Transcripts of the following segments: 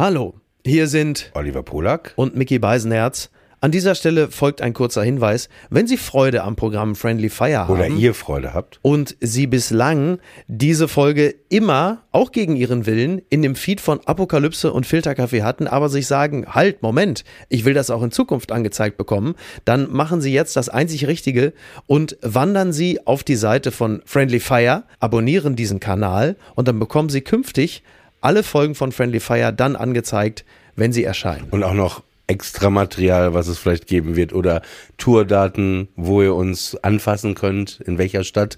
Hallo, hier sind Oliver Polak und Mickey Beisenherz. An dieser Stelle folgt ein kurzer Hinweis. Wenn Sie Freude am Programm Friendly Fire haben oder ihr Freude habt und Sie bislang diese Folge immer, auch gegen Ihren Willen, in dem Feed von Apokalypse und Filterkaffee hatten, aber sich sagen, halt, Moment, ich will das auch in Zukunft angezeigt bekommen, dann machen Sie jetzt das einzig Richtige und wandern Sie auf die Seite von Friendly Fire, abonnieren diesen Kanal und dann bekommen Sie künftig alle Folgen von Friendly Fire dann angezeigt, wenn sie erscheinen. und auch noch extra Material, was es vielleicht geben wird oder Tourdaten, wo ihr uns anfassen könnt, in welcher Stadt,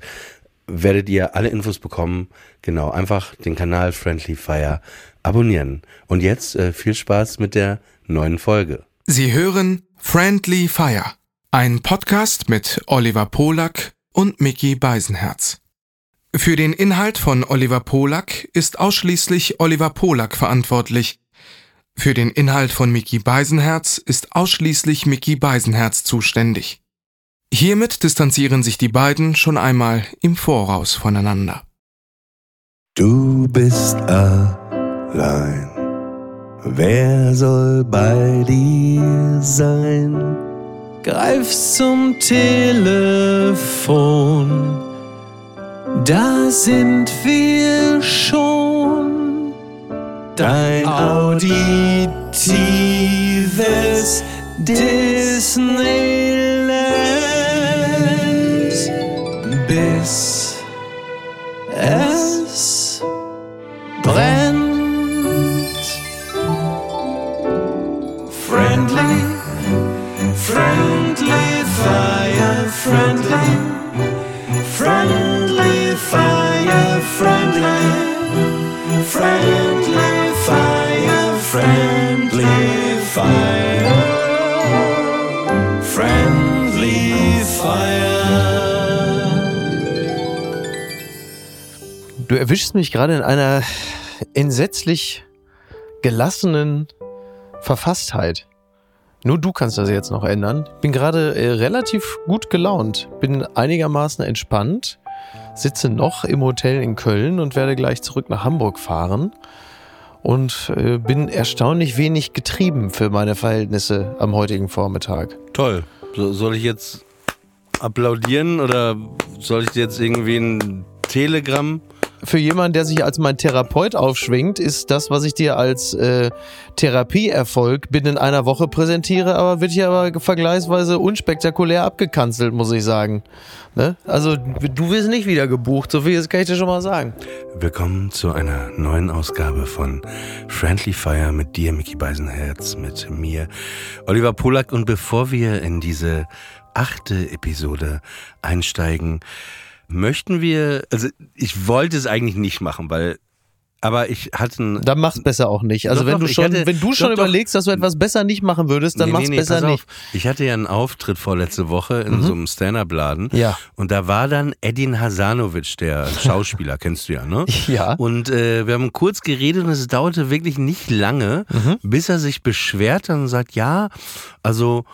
werdet ihr alle Infos bekommen. Genau, einfach den Kanal Friendly Fire abonnieren. Und jetzt äh, viel Spaß mit der neuen Folge. Sie hören Friendly Fire, ein Podcast mit Oliver Polak und Mickey Beisenherz. Für den Inhalt von Oliver Polak ist ausschließlich Oliver Polak verantwortlich. Für den Inhalt von Mickey Beisenherz ist ausschließlich Mickey Beisenherz zuständig. Hiermit distanzieren sich die beiden schon einmal im Voraus voneinander. Du bist allein. Wer soll bei dir sein? Greifst zum Telefon, da sind wir schon. Dein auditives Disneyland, erwischst mich gerade in einer entsetzlich gelassenen Verfasstheit. Nur du kannst das jetzt noch ändern. Bin gerade äh, relativ gut gelaunt, bin einigermaßen entspannt sitze noch im Hotel in Köln und werde gleich zurück nach Hamburg fahren und äh, bin erstaunlich wenig getrieben für meine Verhältnisse am heutigen Vormittag. Toll. So, soll ich jetzt applaudieren oder soll ich jetzt irgendwie ein Telegramm? Für jemanden, der sich als mein Therapeut aufschwingt, ist das, was ich dir als äh, Therapieerfolg binnen einer Woche präsentiere, aber wird hier aber vergleichsweise unspektakulär abgekanzelt, muss ich sagen. Ne? Also du wirst nicht wieder gebucht, so viel kann ich dir schon mal sagen. Willkommen zu einer neuen Ausgabe von Friendly Fire mit dir, Mickey Beisenherz, mit mir, Oliver Polak. Und bevor wir in diese achte Episode einsteigen, möchten wir, also ich wollte es eigentlich nicht machen, weil aber ich hatte ein. Dann mach's besser auch nicht. Also Doch, wenn doch, du schon, hatte- wenn du schon doch. überlegst, dass du etwas besser nicht machen würdest, dann Nee, mach's nee, nee, besser nicht. auf. Ich hatte ja einen Auftritt vorletzte Woche in so einem Stand-Up-Laden. Ja. Und da war dann Edin Hasanovic, der Schauspieler, kennst du ja, ne? Ja. Und äh, wir haben kurz geredet und es dauerte wirklich nicht lange, Mhm. bis er sich beschwert und sagt, ja, also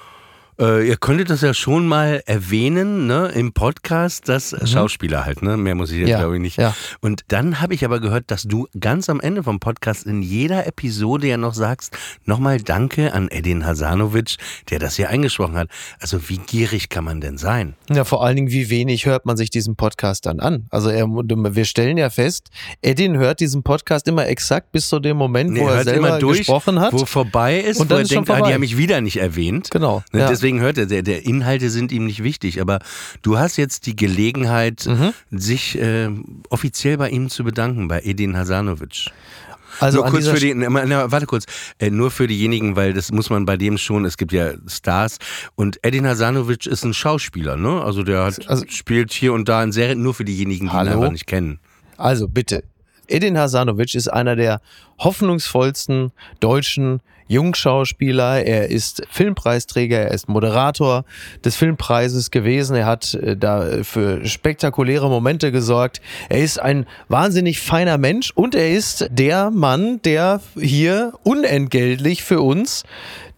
äh, ihr könntet das ja schon mal erwähnen, ne, im Podcast, das Schauspieler halt, ne? Mehr muss ich jetzt Mhm. Ja, glaube ich nicht. ja. Und dann habe ich aber gehört, dass du ganz am Ende vom Podcast in jeder Episode ja noch sagst, nochmal Danke an Edin Hasanovic, der das hier eingesprochen hat. Also wie gierig kann man denn sein? Ja, vor allen Dingen, wie wenig hört man sich diesen Podcast dann an? Also er, wir stellen ja fest, Edin hört diesen Podcast immer exakt bis zu dem Moment, Nee, wo er hört selber immer durch, gesprochen hat. wo vorbei ist, Und wo dann er denkt, ah, die haben mich wieder nicht erwähnt. Genau, Ne, ja. Deswegen hört er, der, der Inhalte sind ihm nicht wichtig, aber du hast jetzt die Gelegenheit, Mhm. sich äh, offiziell bei ihm zu bedanken, bei Edin Hasanovic. also nur kurz für die, na, warte kurz, äh, nur für diejenigen, weil das muss man bei dem schon, es gibt ja Stars und Edin Hasanovic ist ein Schauspieler, ne? Also der hat, Also- spielt hier und da in Serien, nur für diejenigen, die ihn Hallo? einfach nicht kennen. Also bitte. Edin Hasanovic ist einer der hoffnungsvollsten deutschen Jungschauspieler. Er ist Filmpreisträger, er ist Moderator des Filmpreises gewesen. Er hat äh, da für spektakuläre Momente gesorgt. Er ist ein wahnsinnig feiner Mensch und er ist der Mann, der hier unentgeltlich für uns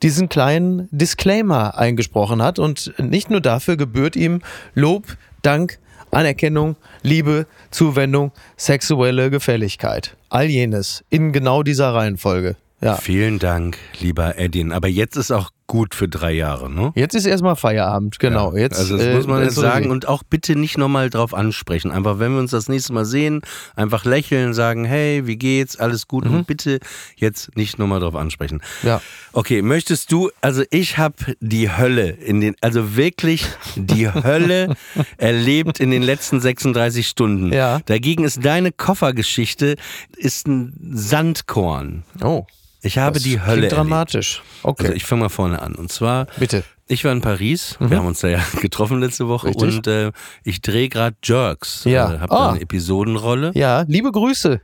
diesen kleinen Disclaimer eingesprochen hat. Und nicht nur dafür gebührt ihm Lob, Dank, Anerkennung, Liebe, Zuwendung, sexuelle Gefälligkeit. All jenes in genau dieser Reihenfolge. Ja. Vielen Dank, lieber Edin. Aber jetzt ist auch gut für drei Jahre, ne? Jetzt ist erstmal Feierabend, genau. Ja, jetzt, also das äh, muss man jetzt sagen und auch bitte nicht nochmal drauf ansprechen. Einfach, wenn wir uns das nächste Mal sehen, einfach lächeln, sagen, hey, wie geht's, alles gut Mhm. und bitte jetzt nicht nochmal drauf ansprechen. Ja. Okay, möchtest du, also ich habe die Hölle in den, also wirklich die Hölle erlebt in den letzten 36 Stunden. Ja. Dagegen ist deine Koffergeschichte ist ein Sandkorn. Oh. Ich habe das die Hölle dramatisch. Okay. Also ich fange mal vorne an. Und zwar, Bitte. ich war in Paris. Wir haben uns da ja getroffen letzte Woche Mhm. Richtig. und äh, ich drehe gerade Jerks. Ja. Äh, hab Ah. da eine Episodenrolle. Ja, liebe Grüße.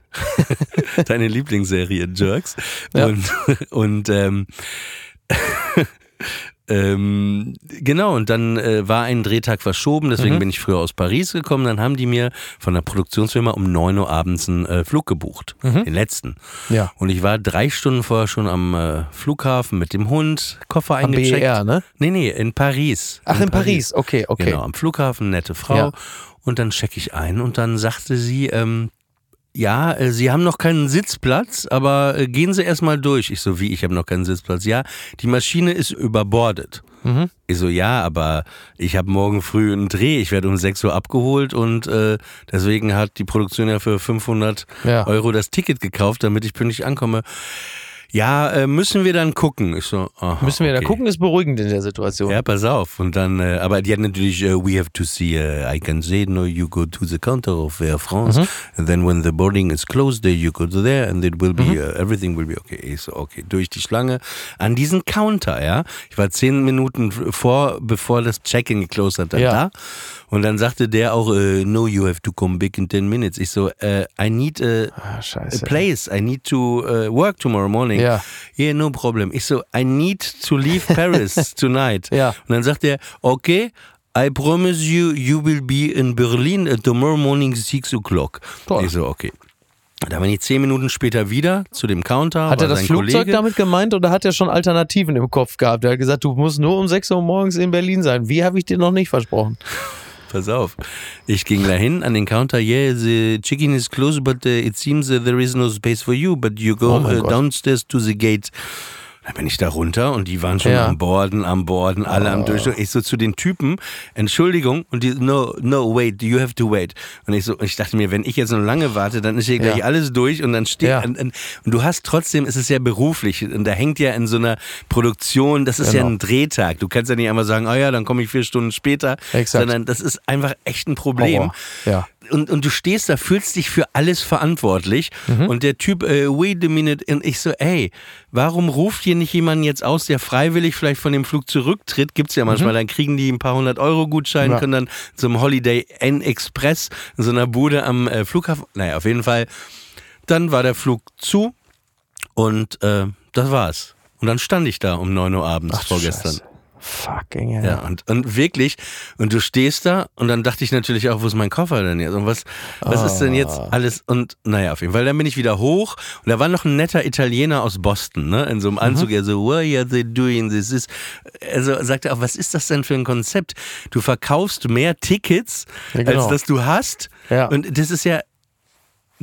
Deine Lieblingsserie Jerks. Ja. Und, und ähm, ähm, genau, und dann äh, war ein Drehtag verschoben, deswegen Mhm. bin ich früher aus Paris gekommen. Dann haben die mir von der Produktionsfirma um 9 Uhr abends einen äh, Flug gebucht. Mhm. Den letzten. Ja. Und ich war drei Stunden vorher schon am äh, Flughafen mit dem Hund, Koffer Am eingecheckt. BER, ne? Nee, nee, in Paris. Ach, in Paris. Okay, okay. Genau, am Flughafen, nette Frau. Ja. Und dann checke ich ein und dann sagte sie, ähm, ja, äh, Sie haben noch keinen Sitzplatz, aber äh, gehen Sie erstmal durch. Ich so, wie, ich habe noch keinen Sitzplatz? Ja, die Maschine ist überbordet. Mhm. Ich so, ja, aber ich habe morgen früh einen Dreh. Ich werde um 6 Uhr abgeholt und äh, deswegen hat die Produktion ja für 500 Ja. Euro das Ticket gekauft, damit ich pünktlich ankomme. Ja, äh, müssen wir dann gucken. Ich so, aha, Müssen wir da okay. gucken, ist beruhigend in der Situation. Ja, pass auf. Und dann, äh, aber die hat natürlich, äh, we have to see, uh, I can say, no, you go to the counter of Air France. And then when the boarding is closed, there you go to there and it will be, uh, everything will be okay. Ich so, okay, durch die Schlange an diesen Counter, ja. Ich war zehn Minuten vor, bevor das Check-in geclosed hat, dann Ja. da. Und dann sagte der auch, no, you have to come back in 10 minutes. Ich so, I need a, Ah, a place. I need to uh, work tomorrow morning. Ja. Yeah, no problem. Ich so, I need to leave Paris tonight. Ja. Und dann sagt er, okay, I promise you, you will be in Berlin tomorrow morning six o'clock. Toll. Ich so, okay. Da bin ich zehn Minuten später wieder zu dem Counter. Hat er das Flugzeug Kollege. damit gemeint oder hat er schon Alternativen im Kopf gehabt? Er hat gesagt, du musst nur um 6 Uhr morgens in Berlin sein. Wie habe ich dir noch nicht versprochen? Pass auf. Ich ging dahin an den Counter. Yeah, the chicken is closed, but uh, it seems uh, there is no space for you. But you go Oh uh, downstairs to the gate. Dann bin ich da runter und die waren schon Ja. am Borden, am Borden, alle am Durch. Ich so zu den Typen, Entschuldigung, und die, no, no, wait, you have to wait. Und ich so, ich dachte mir, wenn ich jetzt noch lange warte, dann ist hier gleich Ja. alles durch und dann steht, Ja. und, und, du hast trotzdem, es ist ja beruflich und da hängt ja in so einer Produktion, das ist ja Genau. ein Drehtag. Du kannst ja nicht einmal sagen, oh ja, dann komme ich vier Stunden später, Exakt. sondern das ist einfach echt ein Problem. Horror. Ja. Und, und du stehst da, fühlst dich für alles verantwortlich. Mhm. Und der Typ, äh, wait a minute, und ich so, ey, warum ruft hier nicht jemand jetzt aus, der freiwillig vielleicht von dem Flug zurücktritt? Gibt's ja manchmal, dann kriegen die ein paar hundert Euro Gutschein, Mhm. Ja. können dann zum Holiday N Express in so einer Bude am äh, Flughafen. Naja, auf jeden Fall. Dann war der Flug zu und äh, das war's. Und dann stand ich da um 9 Uhr abends Ach, vorgestern. Scheiße. Fucking hell. Ja, und, und wirklich, und du stehst da und dann dachte ich natürlich auch, wo ist mein Koffer denn jetzt? Und was, was ist denn jetzt Ah. alles? Und naja, auf jeden Fall, dann bin ich wieder hoch und da war noch ein netter Italiener aus Boston, ne, in so Mhm. einem Anzug, er so, what are they doing this? Is, also sagte auch, was ist das denn für ein Konzept? Du verkaufst mehr Tickets, Ja, genau. als dass du hast. Ja. Und das ist ja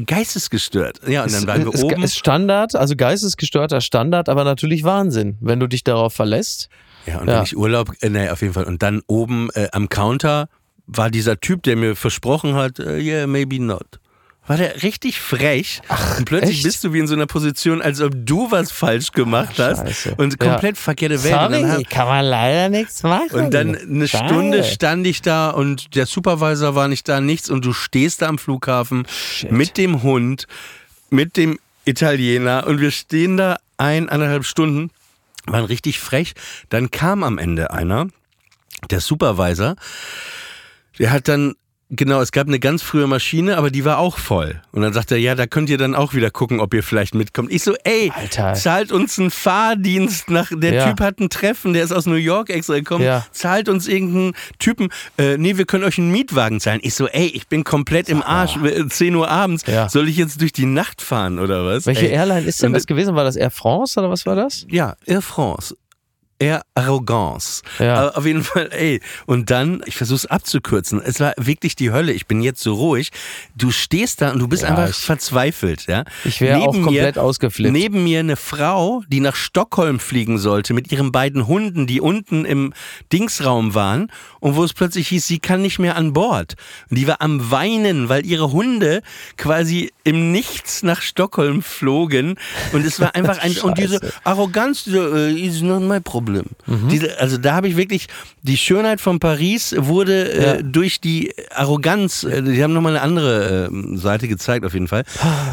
geistesgestört. Ja, und dann waren wir ist, oben. ist Standard, also geistesgestörter Standard, aber natürlich Wahnsinn, wenn du dich darauf verlässt. Ja, und Ja. wenn ich Urlaub, äh, nee, auf jeden Fall. Und dann oben äh, am Counter war dieser Typ, der mir versprochen hat, äh, yeah, maybe not. War der richtig frech. und plötzlich echt? bist du wie in so einer Position, als ob du was falsch gemacht hast. Scheiße. Und Ja. komplett verkehrte Welt. und dann, hab- kann man leider nichts machen. und dann eine Schade. Stunde stand ich da und der Supervisor war nicht da, nichts. Und du stehst da am Flughafen mit dem Hund, mit dem Italiener und wir stehen da ein, anderthalb Stunden, waren richtig frech. Dann kam am Ende einer, der Supervisor, der hat dann, genau, es gab eine ganz frühe Maschine, aber die war auch voll. Und dann sagt er, ja, da könnt ihr dann auch wieder gucken, ob ihr vielleicht mitkommt. Ich so, ey, Alter. zahlt uns einen Fahrdienst nach, der Ja. Typ hat ein Treffen, der ist aus New York extra gekommen, Ja. zahlt uns irgendeinen Typen, äh, nee, wir können euch einen Mietwagen zahlen. Ich so, ey, ich bin komplett im Arsch, äh, 10 Uhr abends, Ja. soll ich jetzt durch die Nacht fahren oder was? Welche ey. Airline ist denn Und- das gewesen? War das Air France oder was war das? Ja, Air France. Eher Arroganz. Ja. Aber auf jeden Fall, ey. Und dann, ich versuche es abzukürzen. Es war wirklich die Hölle. Ich bin jetzt so ruhig. Du stehst da und du bist Ja, einfach ich- verzweifelt, ja. Ich wäre auch komplett mir, ausgeflippt. Neben mir eine Frau, die nach Stockholm fliegen sollte mit ihren beiden Hunden, die unten im Dingsraum waren und wo es plötzlich hieß, sie kann nicht mehr an Bord. Und die war am Weinen, weil ihre Hunde quasi im Nichts nach Stockholm flogen und es war einfach ein und diese. Arroganz, diese, äh, is not my problem. Mhm. Diese, also da habe ich wirklich die Schönheit von Paris wurde äh, Ja. durch die Arroganz. Äh, die haben nochmal eine andere äh, Seite gezeigt auf jeden Fall.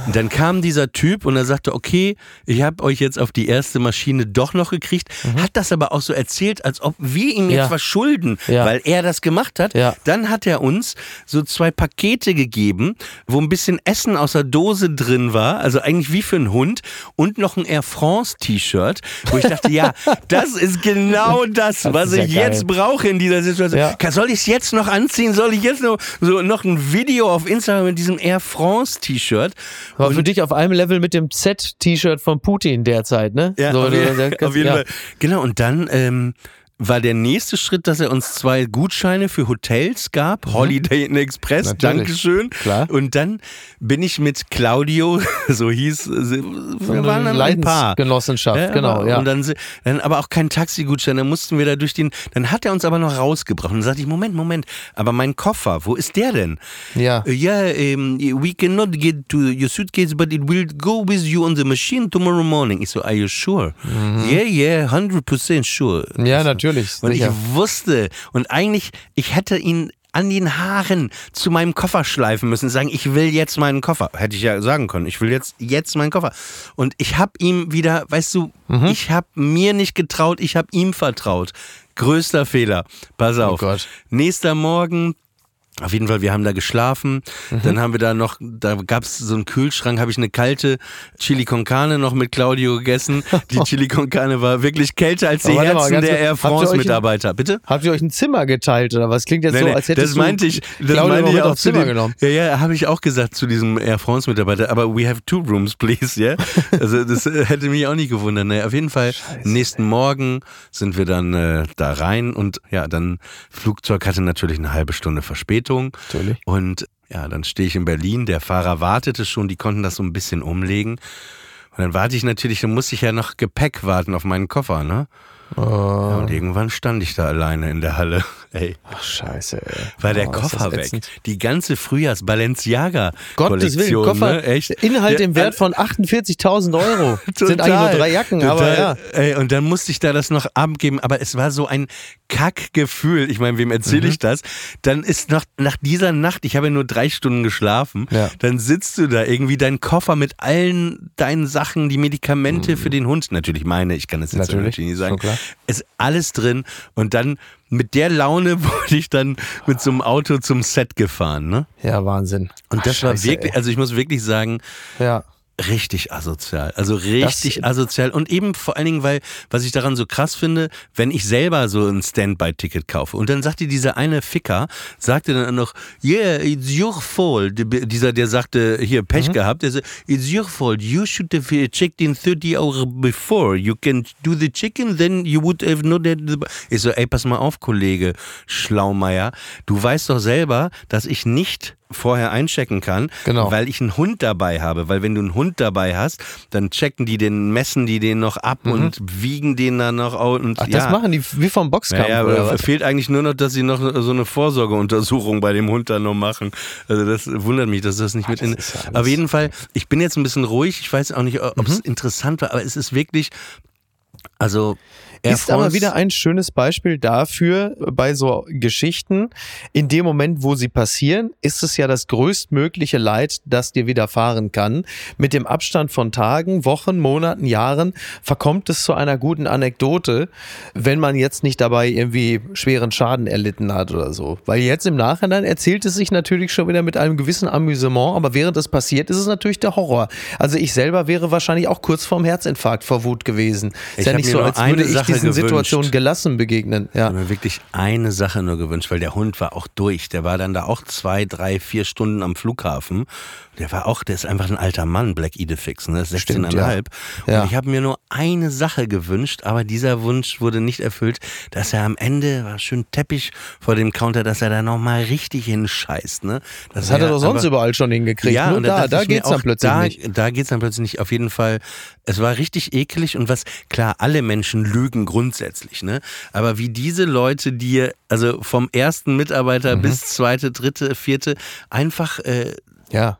Und dann kam dieser Typ und er sagte, okay, ich habe euch jetzt auf die erste Maschine doch noch gekriegt, hat das aber auch so erzählt, als ob wir ihm jetzt Mhm. Ja. was schulden, Ja. weil er das gemacht hat. Dann hat er uns so zwei Pakete gegeben, wo ein bisschen Essen aus der Dose drin war, also eigentlich wie für einen Hund und noch ein Air France T-Shirt, wo ich dachte, ja, das ist genau das, Das was ja ich geil. jetzt brauche in dieser Situation. Ja. Soll ich es jetzt noch anziehen? Soll ich jetzt noch so noch ein Video auf Instagram mit diesem Air France T-Shirt? War für dich auf einem Level mit dem Z-T-Shirt von Putin derzeit, ne? Ja, So, auf, der- auf jeden. Fall. Genau, und dann ähm, war der nächste Schritt, dass er uns zwei Gutscheine für Hotels gab. Holiday Inn Express, Mhm. Natürlich. Dankeschön. Klar. Und dann bin ich mit Claudio, so hieß, wir waren dann ein Paar. Leidensgenossenschaft, Ja, genau, aber, ja. Und dann, dann aber auch kein Taxigutschein, dann mussten wir da durch den, dann hat er uns aber noch rausgebracht. Und dann sagte ich, Moment, Moment, aber mein Koffer, wo ist der denn? Ja. Uh, yeah, um, we cannot get to your suitcase, but it will go with you on the machine tomorrow morning. Ich so, are you sure? Yeah, yeah, 100% sure. Mhm. Ja, natürlich. Und sicher. ich wusste, und eigentlich, ich hätte ihn an den Haaren zu meinem Koffer schleifen müssen, sagen, ich will jetzt meinen Koffer. Hätte ich ja sagen können, ich will jetzt, jetzt meinen Koffer. Und ich habe ihm wieder, weißt du, Mhm. ich habe mir nicht getraut, ich habe ihm vertraut. Größter Fehler. Pass auf. Oh Gott. Nächster Morgen, auf jeden Fall, wir haben da geschlafen. Mhm. Dann haben wir da noch, da gab es so einen Kühlschrank, habe ich eine kalte Chili con Carne noch mit Claudio gegessen. Die Chili con Carne war wirklich kälter als die mal, Herzen ganz der Air France-Mitarbeiter. Bitte? Habt ihr euch ein Zimmer geteilt oder was? Klingt jetzt so, als hättest das meinte ich, das Claudio meinte ich auch aufs Zimmer dem, genommen. Ja, ja, habe ich auch gesagt zu diesem Air France Mitarbeiter, aber we have two rooms, please, ja. Also das äh, hätte mich auch nicht gewundert. Naja, auf jeden Fall, nächsten Morgen sind wir dann äh, da rein und ja, dann Flugzeug hatte natürlich eine halbe Stunde Verspätung. Natürlich. Und ja, dann stehe ich in Berlin, der Fahrer wartete schon, die konnten das so ein bisschen umlegen. Und dann warte ich natürlich, dann musste ich ja noch Gepäck warten auf meinen Koffer, ne? Ja, Oh, und irgendwann stand ich da alleine in der Halle. Ey, ach, scheiße, ey. war der Oh, Koffer weg. ätzend. Die ganze Frühjahrs-Balenciaga. Gottes Willen, Koffer, Ne? Echt? Inhalt Ja, im Wert von 48.000 Euro. Sind Total, eigentlich nur drei Jacken, aber total. ja. Ey, und dann musste ich da das noch abgeben, aber es war so ein Kackgefühl. Ich meine, wem erzähle Mhm. ich das? Dann ist nach, nach dieser Nacht, ich habe ja nur drei Stunden geschlafen, Ja. dann sitzt du da irgendwie dein Koffer mit allen deinen Sachen, die Medikamente für den Hund, natürlich meine, ich kann es jetzt Mhm. Natürlich, nicht sagen, schon klar. Ist alles drin und dann mit der Laune wurde ich dann mit so einem Auto zum Set gefahren, ne? Ja, Wahnsinn. Und Ach, das war scheiße, wirklich, ey. also ich muss wirklich sagen, Ja. Richtig asozial. Also richtig Das- asozial. Und eben vor allen Dingen, weil, was ich daran so krass finde, wenn ich selber so ein Standby-Ticket kaufe und dann sagte dieser eine Ficker, sagte dann noch, yeah, it's your fault. Dieser, der sagte, hier, Pech Mhm. gehabt, der sagte, it's your fault. You should have checked in 30 hours before. You can do the chicken, then you would have not had the... Ich so, ey, pass mal auf, Kollege Schlaumeier. Du weißt doch selber, dass ich nicht vorher einchecken kann, Genau. weil ich einen Hund dabei habe. Weil wenn du einen Hund dabei hast, dann checken die den, messen die den noch ab und wiegen den dann noch aus. Und Mhm. Ach, ja. das machen die wie vom Boxkampf Ja, ja, oder aber was? fehlt eigentlich nur noch, dass sie noch so eine Vorsorgeuntersuchung bei dem Hund dann noch machen. Also das wundert mich, dass das nicht mit in. Ah, ist ja Mhm. Auf jeden Fall, ich bin jetzt ein bisschen ruhig. Ich weiß auch nicht, ob es interessant war, aber es ist wirklich, also Ist aber France- wieder ein schönes Beispiel dafür, bei so Geschichten, in dem Moment, wo sie passieren, ist es ja das größtmögliche Leid, das dir widerfahren kann. Mit dem Abstand von Tagen, Wochen, Monaten, Jahren verkommt es zu einer guten Anekdote, wenn man jetzt nicht dabei irgendwie schweren Schaden erlitten hat oder so. Weil jetzt im Nachhinein erzählt es sich natürlich schon wieder mit einem gewissen Amüsement, aber während es passiert, ist es natürlich der Horror. Also ich selber wäre wahrscheinlich auch kurz vorm Herzinfarkt vor Wut gewesen. Ist Ich ja nicht so, als würde ich diesen gewünscht. Situationen gelassen begegnen. Ich habe Ja. mir wirklich eine Sache nur gewünscht, weil der Hund war auch durch. Der war dann da auch zwei, drei, vier Stunden am Flughafen. Der war auch, der ist einfach ein alter Mann, Black Idefix, ne? Stimmt, 16,5. Und Ja. ich habe mir nur eine Sache gewünscht, aber dieser Wunsch wurde nicht erfüllt, dass er am Ende war schön Teppich vor dem Counter, dass er da nochmal richtig hinscheißt, ne? Dass Das hat er doch sonst aber- überall schon hingekriegt. Nur und da, da mir geht's dann auch, plötzlich da, nicht. Da geht's dann plötzlich nicht. Auf jeden Fall, es war richtig eklig und was, klar, alle Menschen lügen grundsätzlich, ne? Aber wie diese Leute dir, also vom ersten Mitarbeiter Mhm. bis zweite, dritte, vierte, einfach äh, Ja.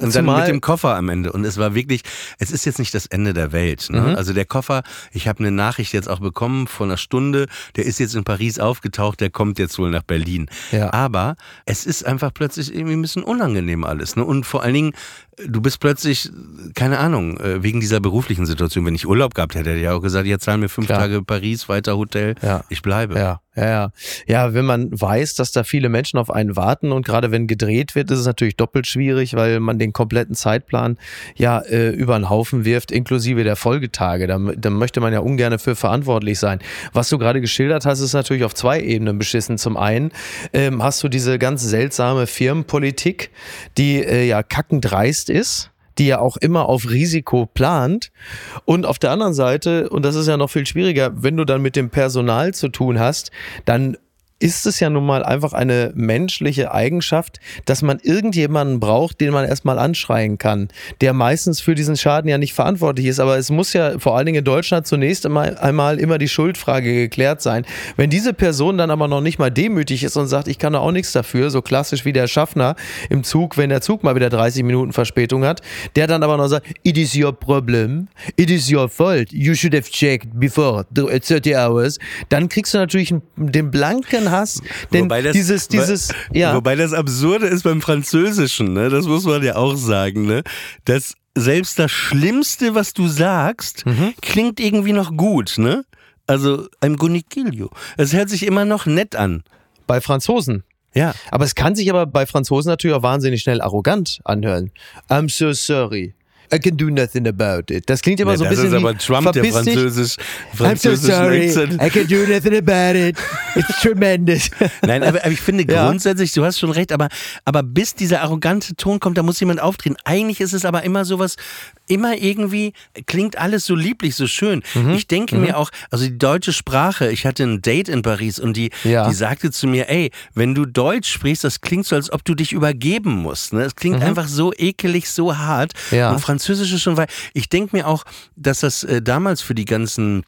und dann mit dem Koffer am Ende. Und es war wirklich, es ist jetzt nicht das Ende der Welt. Ne? Mhm. Also der Koffer, ich habe eine Nachricht jetzt auch bekommen vor einer Stunde, der ist jetzt in Paris aufgetaucht, der kommt jetzt wohl nach Berlin. Ja. Aber es ist einfach plötzlich irgendwie ein bisschen unangenehm alles. Ne? Und vor allen Dingen, du bist plötzlich, keine Ahnung, äh, wegen dieser beruflichen Situation, wenn ich Urlaub gehabt hätte, hätte ich auch gesagt, jetzt zahlen mir fünf Klar. Tage Paris, weiter Hotel, Ja. ich bleibe. Ja, ja, ja. Ja, wenn man weiß, dass da viele Menschen auf einen warten und gerade wenn gedreht wird, ist es natürlich doppelt schwierig, weil man den kompletten Zeitplan ja äh, über den Haufen wirft, inklusive der Folgetage. Da, da möchte man ja ungern für verantwortlich sein. Was du gerade geschildert hast, ist natürlich auf zwei Ebenen beschissen. Zum einen ähm, hast du diese ganz seltsame Firmenpolitik, die äh, ja kackendreist ist die ja auch immer auf Risiko plant. Und auf der anderen Seite, und das ist ja noch viel schwieriger, wenn du dann mit dem Personal zu tun hast, dann ist es ja nun mal einfach eine menschliche Eigenschaft, dass man irgendjemanden braucht, den man erstmal anschreien kann, der meistens für diesen Schaden ja nicht verantwortlich ist. Aber es muss ja vor allen Dingen in Deutschland zunächst einmal, immer die Schuldfrage geklärt sein. Wenn diese Person dann aber noch nicht mal demütig ist und sagt, ich kann da auch nichts dafür, so klassisch wie der Schaffner im Zug, wenn der Zug mal wieder 30 Minuten Verspätung hat, der dann aber noch sagt, it is your problem, it is your fault, you should have checked before 30 hours, dann kriegst du natürlich den blanken Hass, denn Wobei das- dieses, dieses, Wo- ja. Wobei das Absurde ist beim Französischen, ne? das muss man ja auch sagen, ne? dass selbst das Schlimmste, was du sagst, Mhm. klingt irgendwie noch gut. Ne? Also, kill you. Es hört sich immer noch nett an. bei Franzosen. Ja. Aber es kann sich aber bei Franzosen natürlich auch wahnsinnig schnell arrogant anhören. I'm so sorry. I can do nothing about it. Das klingt immer Nee, so ein das bisschen ist wie aber Trump, der dich. Französisch, I'm so sorry. I can do nothing about it. It's tremendous. Nein, aber, aber ich finde Ja. grundsätzlich, du hast schon recht, aber, aber bis dieser arrogante Ton kommt, da muss jemand auftreten. Eigentlich ist es aber immer sowas, immer irgendwie klingt alles so lieblich, so schön. Mhm. Ich denke mir auch, also die deutsche Sprache, ich hatte ein Date in Paris und die, Ja. die sagte zu mir, ey, wenn du Deutsch sprichst, das klingt so, als ob du dich übergeben musst. Ne? Es klingt einfach so ekelig, so hart. Mhm. Ja. Und Französisch ist schon, weil ich denke mir auch, dass das äh, damals für die ganzen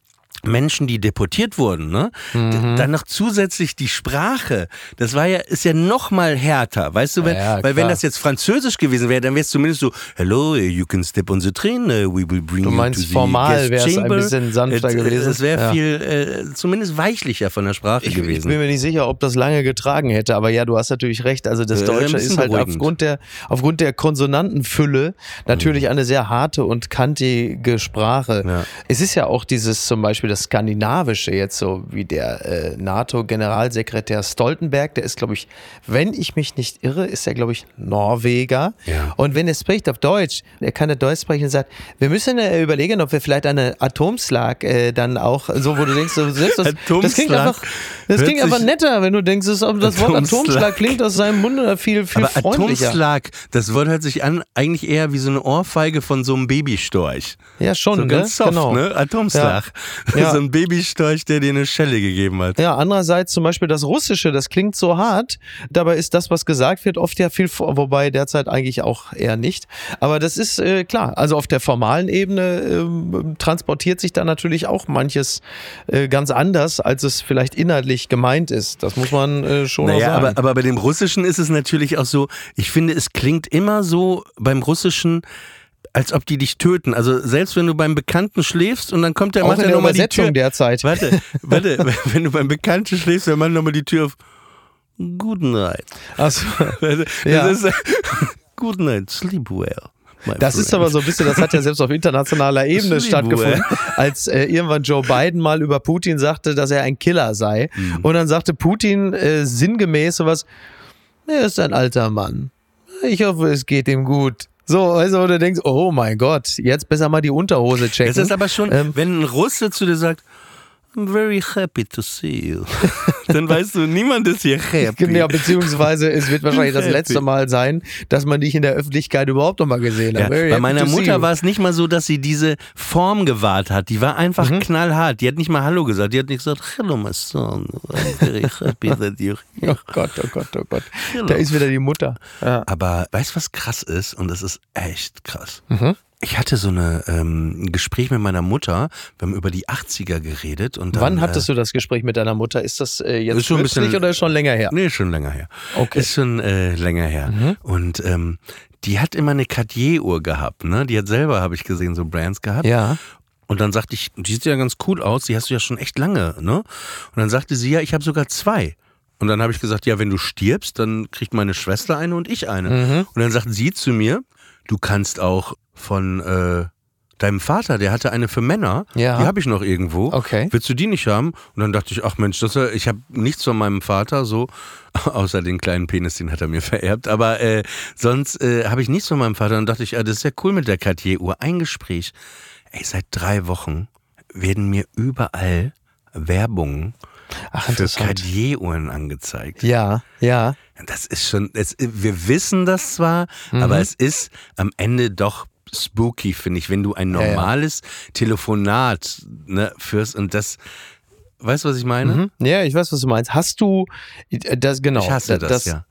Menschen, die deportiert wurden, ne? Mhm. Dann noch zusätzlich die Sprache. Das war ja, ist ja noch mal härter, weißt du? Wenn, Ja, ja, weil wenn das jetzt Französisch gewesen wäre, dann wäre es zumindest so, hello, you can step on the train, uh, we will bring Du you meinst, to the formal guest wär's ein bisschen sanfter Es- gewesen? Es wäre Ja. viel, äh, zumindest weichlicher von der Sprache Ich, ich gewesen. bin mir nicht sicher, ob das lange getragen hätte, aber ja, du hast natürlich recht. Also das Äh, Deutsche ist halt beruhigend. aufgrund der, aufgrund der Konsonantenfülle natürlich eine sehr harte und kantige Sprache. Es ist ja auch dieses zum Beispiel das Skandinavische jetzt so wie der äh, NATO-Generalsekretär Stoltenberg, der ist glaube ich, wenn ich mich nicht irre, ist er glaube ich Norweger. Ja. Und wenn er spricht auf Deutsch, er kann ja Deutsch sprechen und sagt, wir müssen äh, überlegen, ob wir vielleicht eine Atomschlag äh, dann auch, so wo du denkst, so, selbst das, das klingt einfach, das klingt einfach netter, wenn du denkst, das, das Wort Atomschlag. Klingt aus seinem Munde viel, viel Aber freundlicher. Atomschlag, das Wort hört sich an, eigentlich eher wie so eine Ohrfeige von so einem Babystorch. Ja, schon, So ne? ganz soft, genau. ne? Atomschlag. Ja. So ein Babystorch, der dir eine Schelle gegeben hat. Ja, andererseits zum Beispiel das Russische, das klingt so hart. Dabei ist das, was gesagt wird, oft ja viel, vor- wobei derzeit eigentlich auch eher nicht. Aber das ist äh, klar. Also auf der formalen Ebene ähm, transportiert sich da natürlich auch manches äh, ganz anders, als es vielleicht inhaltlich gemeint ist. Das muss man äh, schon auch Naja, sagen. aber, aber bei dem Russischen ist es natürlich auch so, ich finde, es klingt immer so beim Russischen, als ob die dich töten. Also selbst wenn du beim Bekannten schläfst und dann kommt der auch er der nochmal die Tür. derzeit. Warte, warte, wenn du beim Bekannten schläfst, dann macht nochmal die Tür auf. Good night. Das Ja. ist, Good night, sleep well. Das ist friend. aber so ein bisschen, das hat ja selbst auf internationaler Ebene stattgefunden, als äh, irgendwann Joe Biden mal über Putin sagte, dass er ein Killer sei. Mhm. Und dann sagte Putin äh, sinngemäß sowas, er ist ein alter Mann. Ich hoffe, es geht ihm gut. So, also du denkst, oh mein Gott, jetzt besser mal die Unterhose checken. Es ist aber schon, Ähm, wenn ein Russe zu dir sagt, I'm very happy to see you. Dann weißt du, niemand ist hier happy. Genau, beziehungsweise es wird wahrscheinlich das letzte Mal sein, dass man dich in der Öffentlichkeit überhaupt noch mal gesehen hat. Ja, bei meiner Mutter war es nicht mal so, dass sie diese Form gewahrt hat. Die war einfach Mhm. knallhart. Die hat nicht mal Hallo gesagt. Die hat nicht gesagt, Hello, my son. I'm very happy that you're here. Oh Gott, oh Gott, oh Gott. Da ist wieder die Mutter. Ja. Aber weißt du, was krass ist? Und das ist echt krass. Mhm. Ich hatte so eine, ähm, ein Gespräch mit meiner Mutter. Wir haben über die 80er geredet. Und dann, Wann hattest du das Gespräch mit deiner Mutter? Ist das äh, jetzt Ist schon ein bisschen- oder ist schon länger her? Nee, schon länger her. Okay. Ist schon äh, länger her. Und ähm, die hat immer eine Cartier-Uhr gehabt, ne? Die hat selber, habe ich gesehen, so Brands gehabt. Ja. Und dann sagte ich, die sieht ja ganz cool aus, die hast du ja schon echt lange, ne? Und dann sagte sie, ja, ich habe sogar zwei. Und dann habe ich gesagt, ja, wenn du stirbst, dann kriegt meine Schwester eine und ich eine. Mhm. Und dann sagt sie zu mir, du kannst auch von äh, deinem Vater, der hatte eine für Männer, Ja. die habe ich noch irgendwo. Okay. Willst du die nicht haben? Und dann dachte ich, ach Mensch, das, ja- ich habe nichts von meinem Vater, so, außer den kleinen Penis, den hat er mir vererbt. Aber äh, sonst äh, habe ich nichts von meinem Vater. Und dachte ich, ah, das ist ja cool mit der Cartier-Uhr. Ein Gespräch. Ey, seit drei Wochen werden mir überall Werbungen Ach, für. Cartier-Uhren angezeigt. Ja, ja. Das ist schon, es, wir wissen das zwar, Mhm. aber es ist am Ende doch spooky, finde ich, wenn du ein Ja, ja. normales Telefonat ne, führst und das, weißt du, was ich meine? Mhm. Ja, ich weiß, was du meinst. Hast du äh, das genau? Ich hasse das, das ja.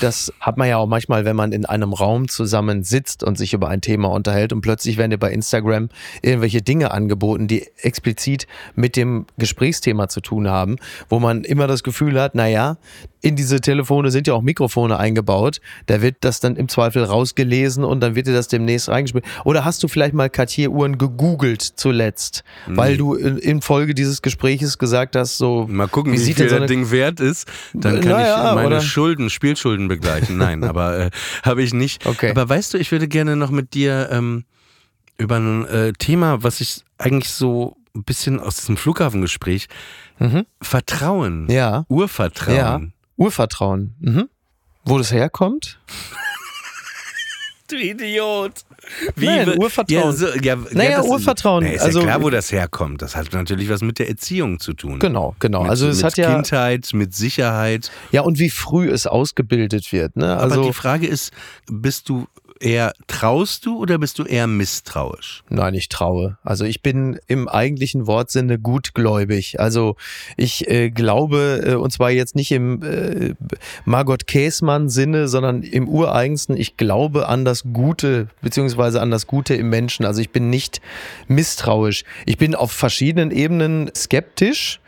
Das hat man ja auch manchmal, wenn man in einem Raum zusammen sitzt und sich über ein Thema unterhält und plötzlich werden dir bei Instagram irgendwelche Dinge angeboten, die explizit mit dem Gesprächsthema zu tun haben, wo man immer das Gefühl hat, naja, in diese Telefone sind ja auch Mikrofone eingebaut, da wird das dann im Zweifel rausgelesen und dann wird dir das demnächst reingespielt. Oder hast du vielleicht mal Cartier-Uhren gegoogelt zuletzt, weil du in, in Folge dieses Gespräches gesagt hast, so Mal gucken, wie, sieht viel so das Ding wert ist. Dann kann Naja, ich meine oder? Schulden, Spielschulden begleichen. Nein, aber äh, habe ich nicht. Okay. Aber weißt du, ich würde gerne noch mit dir ähm, über ein äh, Thema, was ich eigentlich so ein bisschen aus diesem Flughafengespräch, Vertrauen, Mhm. Ja. Urvertrauen. Ja, Urvertrauen. Mhm. Wo das herkommt? Du Idiot. Nein, we- Urvertrauen. Ja, so, ja, Naja, ja, Urvertrauen, Na, ist also- ja klar, wo das herkommt. Das hat natürlich was mit der Erziehung zu tun. Genau, genau. Mit, also es mit hat ja Kindheit, mit Sicherheit. ja und wie früh es ausgebildet wird. Ne? Aber Also die Frage ist, bist du eher traust du oder bist du eher misstrauisch? Nein, ich traue. Also ich bin im eigentlichen Wortsinne gutgläubig. Also ich äh, glaube, äh, und zwar jetzt nicht im äh, Margot Käßmann-Sinne, sondern im ureigensten, ich glaube an das Gute, beziehungsweise an das Gute im Menschen. Also ich bin nicht misstrauisch. Ich bin auf verschiedenen Ebenen skeptisch.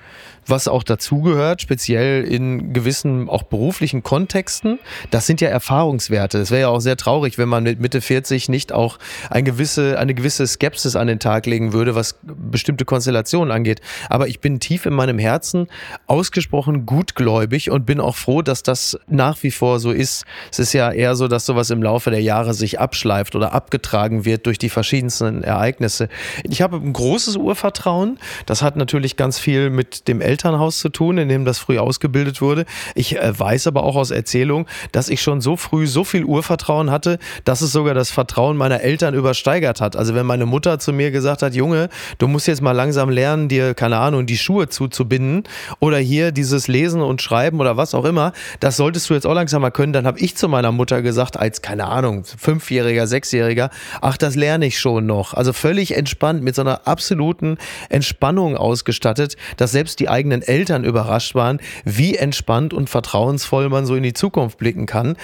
Was auch dazugehört, speziell in gewissen auch beruflichen Kontexten. Das sind ja Erfahrungswerte. Es wäre ja auch sehr traurig, wenn man mit Mitte 40 nicht auch eine gewisse, eine gewisse Skepsis an den Tag legen würde, was bestimmte Konstellationen angeht. Aber ich bin tief in meinem Herzen ausgesprochen gutgläubig und bin auch froh, dass das nach wie vor so ist. Es ist ja eher so, dass sowas im Laufe der Jahre sich abschleift oder abgetragen wird durch die verschiedensten Ereignisse. Ich habe ein großes Urvertrauen. Das hat natürlich ganz viel mit dem Elternhaus zu tun, in dem das früh ausgebildet wurde. Ich äh, weiß aber auch aus Erzählung, dass ich schon so früh so viel Urvertrauen hatte, dass es sogar das Vertrauen meiner Eltern übersteigert hat. Also wenn meine Mutter zu mir gesagt hat, Junge, du musst jetzt mal langsam lernen, dir, keine Ahnung, die Schuhe zuzubinden oder hier dieses Lesen und Schreiben oder was auch immer, das solltest du jetzt auch langsam mal können, dann habe ich zu meiner Mutter gesagt, als, keine Ahnung, Fünfjähriger, Sechsjähriger, ach, das lerne ich schon noch. Also völlig entspannt, mit so einer absoluten Entspannung ausgestattet, dass selbst die eigenen Eltern überrascht waren, wie entspannt und vertrauensvoll man so in die Zukunft blicken kann.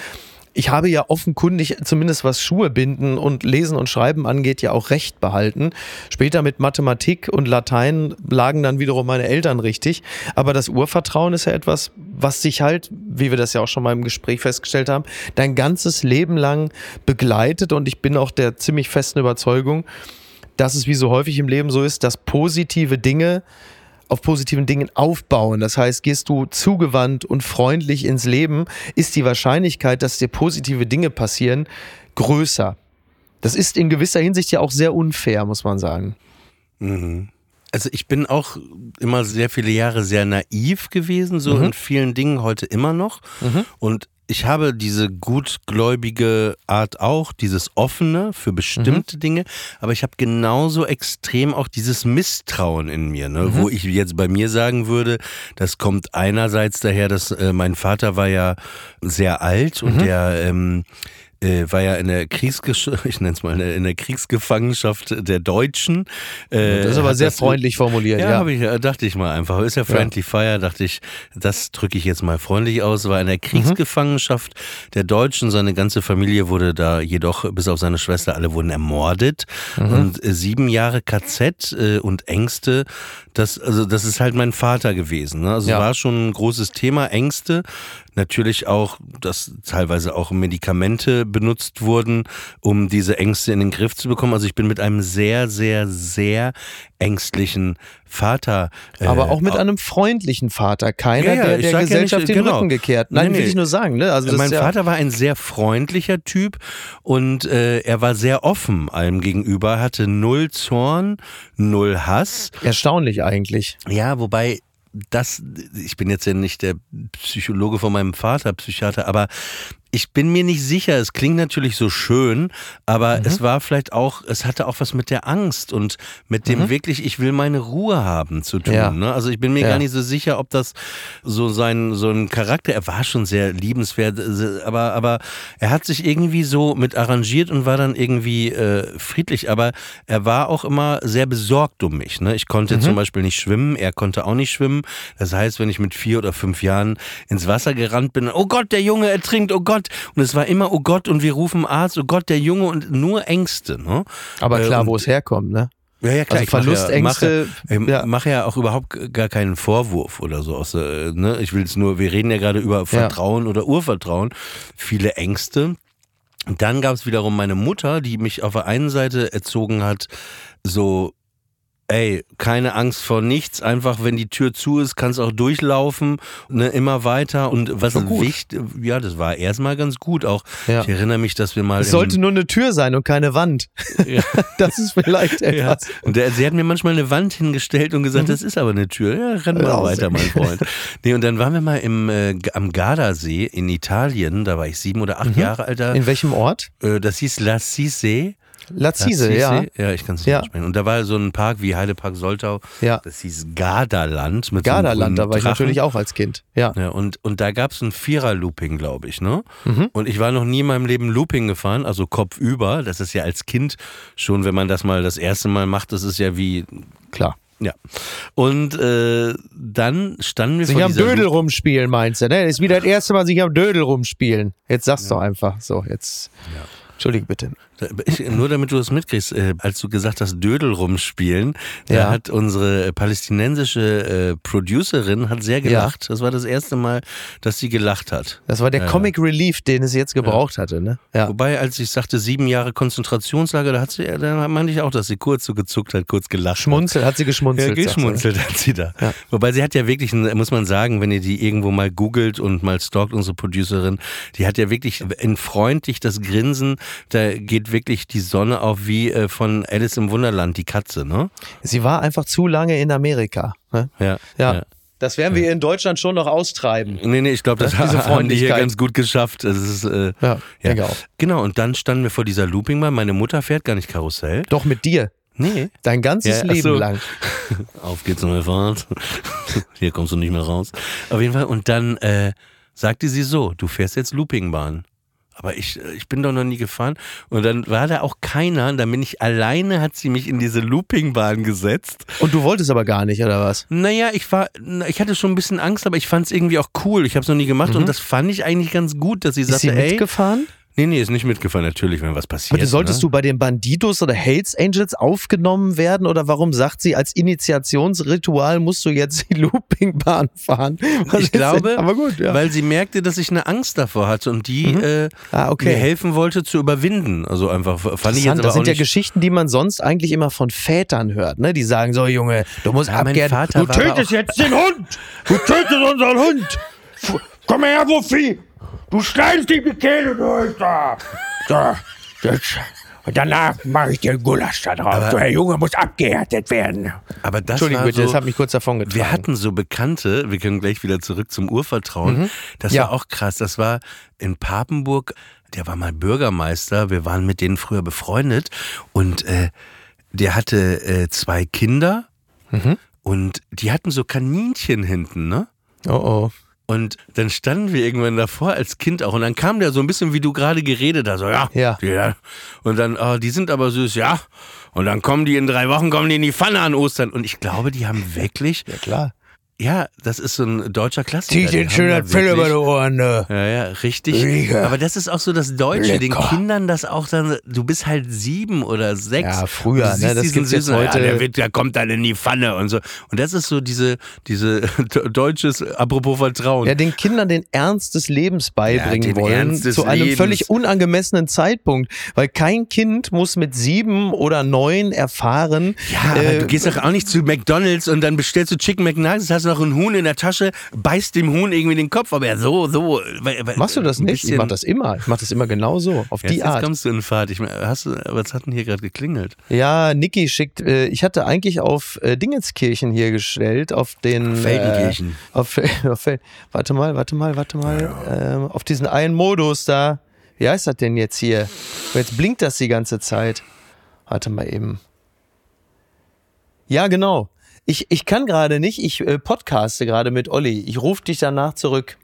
Ich habe ja offenkundig, zumindest was Schuhe binden und Lesen und Schreiben angeht, ja auch Recht behalten. Später mit Mathematik und Latein lagen dann wiederum meine Eltern richtig. Aber das Urvertrauen ist ja etwas, was sich halt, wie wir das ja auch schon mal im Gespräch festgestellt haben, dein ganzes Leben lang begleitet. Und ich bin auch der ziemlich festen Überzeugung, dass es wie so häufig im Leben so ist, dass positive Dinge auf positiven Dingen aufbauen. Das heißt, gehst du zugewandt und freundlich ins Leben, ist die Wahrscheinlichkeit, dass dir positive Dinge passieren, größer. Das ist in gewisser Hinsicht ja auch sehr unfair, muss man sagen. Also ich bin auch immer sehr viele Jahre sehr naiv gewesen, so in vielen Dingen heute immer noch. Und ich habe diese gutgläubige Art auch, dieses offene für bestimmte mhm. Dinge, aber ich habe genauso extrem auch dieses Misstrauen in mir, ne? Mhm. wo ich jetzt bei mir sagen würde, das kommt einerseits daher, dass äh, mein Vater war ja sehr alt und mhm. der ähm, äh, war ja in der Kriegsgesch ich nenne es mal in der Kriegsgefangenschaft der Deutschen. Äh, das ist aber sehr freundlich formuliert. Ja, ja. Hab ich, äh, dachte ich mal einfach. Ist ja Friendly ja. Fire, dachte ich, das drücke ich jetzt mal freundlich aus. War in der Kriegsgefangenschaft mhm. der Deutschen. Seine ganze Familie wurde da jedoch, bis auf seine Schwester, alle wurden ermordet. Mhm. Und äh, sieben Jahre KZ äh, und Ängste, das, also das ist halt mein Vater gewesen. Ne? Also ja. war schon ein großes Thema, Ängste. Natürlich auch, dass teilweise auch Medikamente benutzt wurden, um diese Ängste in den Griff zu bekommen. Also ich bin mit einem sehr, sehr, sehr ängstlichen Vater. Äh, Aber auch mit einem freundlichen Vater. Keiner, ja, ja, der der Gesellschaft ja nicht, den genau. Rücken gekehrt. Nein, nee, will ich nur sagen. Ne? Also mein Vater war ein sehr freundlicher Typ und äh, er war sehr offen allem gegenüber, hatte null Zorn, null Hass. Erstaunlich eigentlich. Ja, wobei das, ich bin jetzt ja nicht der Psychologe von meinem Vater, Psychiater, aber ich bin mir nicht sicher, es klingt natürlich so schön, aber mhm. es war vielleicht auch, es hatte auch was mit der Angst und mit dem mhm. wirklich, ich will meine Ruhe haben zu tun. Ja. Ne? Also ich bin mir ja. gar nicht so sicher, ob das so sein, so ein Charakter, er war schon sehr liebenswert, aber, aber er hat sich irgendwie so mit arrangiert und war dann irgendwie äh, friedlich, aber er war auch immer sehr besorgt um mich. Ne? Ich konnte mhm. zum Beispiel nicht schwimmen, er konnte auch nicht schwimmen. Das heißt, wenn ich mit vier oder fünf Jahren ins Wasser gerannt bin, oh Gott, der Junge ertrinkt, oh Gott, Gott. Und es war immer, oh Gott, und wir rufen Arzt, oh Gott, der Junge und nur Ängste. Ne? Aber klar, äh, wo es herkommt, ne? Ja, ja, klar. Also Verlustängste. Ich mache ja, mach ja auch überhaupt gar keinen Vorwurf oder so. Aus, äh, ne? Ich will es nur, wir reden ja gerade über Vertrauen ja. oder Urvertrauen. Viele Ängste. dann gab es wiederum meine Mutter, die mich auf der einen Seite erzogen hat, so ey, keine Angst vor nichts. Einfach, wenn die Tür zu ist, kannst auch durchlaufen, ne, immer weiter. Und was wichtig, ja, das war erstmal ganz gut. Auch ja. ich erinnere mich, dass wir mal. Es sollte nur eine Tür sein und keine Wand. Ja. das ist vielleicht etwas. Ja. Und der, sie hat mir manchmal eine Wand hingestellt und gesagt, mhm. das ist aber eine Tür. Ja, renn mal Raus. weiter, mein Freund. nee, und dann waren wir mal im, äh, am Gardasee in Italien. Da war ich sieben oder acht mhm. Jahre alt. In welchem Ort? Äh, das hieß La Cise. Lazise, ja. Ja, ich kann es nicht ja. sprechen. Und da war so ein Park wie Heidepark Soltau. Ja. Das hieß Gardaland. Mit Gardaland, so da war ich natürlich auch als Kind. Ja. ja und, und da gab es ein Vierer-Looping, glaube ich, ne? Mhm. Und ich war noch nie in meinem Leben Looping gefahren, also kopfüber. Das ist ja als Kind schon, wenn man das mal das erste Mal macht, das ist ja wie. Klar. Ja. Und äh, dann standen wir sich vor am Dödel Loop rumspielen, meinst du, ne? Das ist wieder das erste Mal sich am Dödel rumspielen. Jetzt sag's ja. doch einfach. So, jetzt. Ja. Entschuldige bitte. Ich, nur damit du es mitkriegst, äh, als du gesagt hast, Dödel rumspielen, ja. da hat unsere palästinensische äh, Producerin hat sehr gelacht. Ja. Das war das erste Mal, dass sie gelacht hat. Das war der Comic Relief, den es jetzt gebraucht ja. hatte, ne? Ja. Wobei, als ich sagte, sieben Jahre Konzentrationslager, da hat sie, da meinte ich auch, dass sie kurz so gezuckt hat, kurz gelacht. Schmunzelt, hat sie geschmunzelt. Ja, geschmunzelt hat sie da. Wobei sie hat ja wirklich, muss man sagen, wenn ihr die irgendwo mal googelt und mal stalkt, unsere Producerin, die hat ja wirklich in freundlich das Grinsen, da geht wirklich die Sonne auf wie äh, von Alice im Wunderland, die Katze, ne? Sie war einfach zu lange in Amerika. Ne? Ja, ja. ja. Das werden wir in Deutschland schon noch austreiben. Nee, nee, ich glaube, das, das haben die hier ganz gut geschafft. Das ist, äh, ja, ja. Denke auch. Genau, und dann standen wir vor dieser Loopingbahn. Meine Mutter fährt gar nicht Karussell. Doch mit dir. Nee. Dein ganzes ja, Leben so. lang. Auf geht's, neue Fahrt. Hier kommst du nicht mehr raus. Auf jeden Fall. Und dann äh, sagte sie so, du fährst jetzt Loopingbahn aber ich, äh, ich bin doch noch nie gefahren. Und dann war da auch keiner. Und dann bin ich alleine, hat sie mich in diese Loopingbahn gesetzt. Und du wolltest aber gar nicht, oder was? Naja, ich war, ich hatte schon ein bisschen Angst, aber ich fand es irgendwie auch cool. Ich habe es noch nie gemacht mhm. und das fand ich eigentlich ganz gut, dass sie sagte, Ist sie mitgefahren? Ey, Nee, nee, ist nicht mitgefahren, natürlich, wenn was passiert. Aber solltest ne? du bei den Bandidos oder Hells Angels aufgenommen werden oder warum sagt sie, als Initiationsritual musst du jetzt die Loopingbahn fahren? Was ich glaube, aber gut, ja. weil sie merkte, dass ich eine Angst davor hatte und die mhm. äh, ah, okay. mir helfen wollte zu überwinden. Also einfach fand ich jetzt aber Das sind ja Geschichten, die man sonst eigentlich immer von Vätern hört, ne? Die sagen so, Junge, du musst ja, abgehen. Du tötest jetzt den Hund! Du tötest unseren Hund! Komm her, Wuffi! Du schneidest die Kehle durch da. Da, jetzt Und danach mache ich den Gulasch da drauf. Aber- so, der Junge muss abgehärtet werden. Aber das Entschuldigung war bitte, so, das hat mich kurz davon getragen. Wir hatten so Bekannte, wir können gleich wieder zurück zum Urvertrauen. Das Mhm. Ja. war auch krass. Das war in Papenburg, der war mal Bürgermeister. Wir waren mit denen früher befreundet und äh, der hatte äh, zwei Kinder Mhm. und die hatten so Kaninchen hinten, ne? oh oh. Und dann standen wir irgendwann davor als Kind auch und dann kam der so ein bisschen wie du gerade geredet hast, so ja, Ja. Die, und dann, oh, die sind aber süß, ja. Und dann kommen die in drei Wochen, kommen die in die Pfanne an Ostern. Und ich glaube, die haben wirklich, Ja klar. Ja, das ist so ein deutscher Klassiker. Zieh den haben schönen Fell über die Ohren. Ne? ja, ja, richtig. Lecker. Aber das ist auch so das Deutsche, den Lecker. Kindern das auch dann, du bist halt sieben oder sechs. Ja, früher, du ne, das gibt's jetzt heute- Ja, der, wird, der kommt dann in die Pfanne und so. Und das ist so diese, diese deutsches, apropos Vertrauen. Ja, den Kindern den Ernst des Lebens beibringen Ja, den wollen, zu einem Lebens. völlig unangemessenen Zeitpunkt. Weil kein Kind muss mit sieben oder neun erfahren, Ja, äh, du gehst doch auch nicht zu McDonalds und dann bestellst du Chicken McNuggets, hast noch ein Huhn in der Tasche, beißt dem Huhn irgendwie den Kopf, aber ja, so, so. Machst du das nicht? Ich mach das immer. Ich mach das immer genau so, auf Jetzt, die jetzt Art. kommst du in Fahrt. Ich, hast du, was hat denn hier gerade geklingelt? Ja, Niki schickt, äh, ich hatte eigentlich auf äh, Dingenskirchen hier gestellt, auf den. Feldenkirchen. Äh, auf, auf, warte mal, warte mal, warte mal. Ähm, auf diesen einen Modus da. Wie heißt das denn jetzt hier? Jetzt blinkt das die ganze Zeit. Warte mal eben. Ja, genau. Ich, ich kann gerade nicht, ich äh, podcaste gerade mit Olli. Ich rufe dich danach zurück.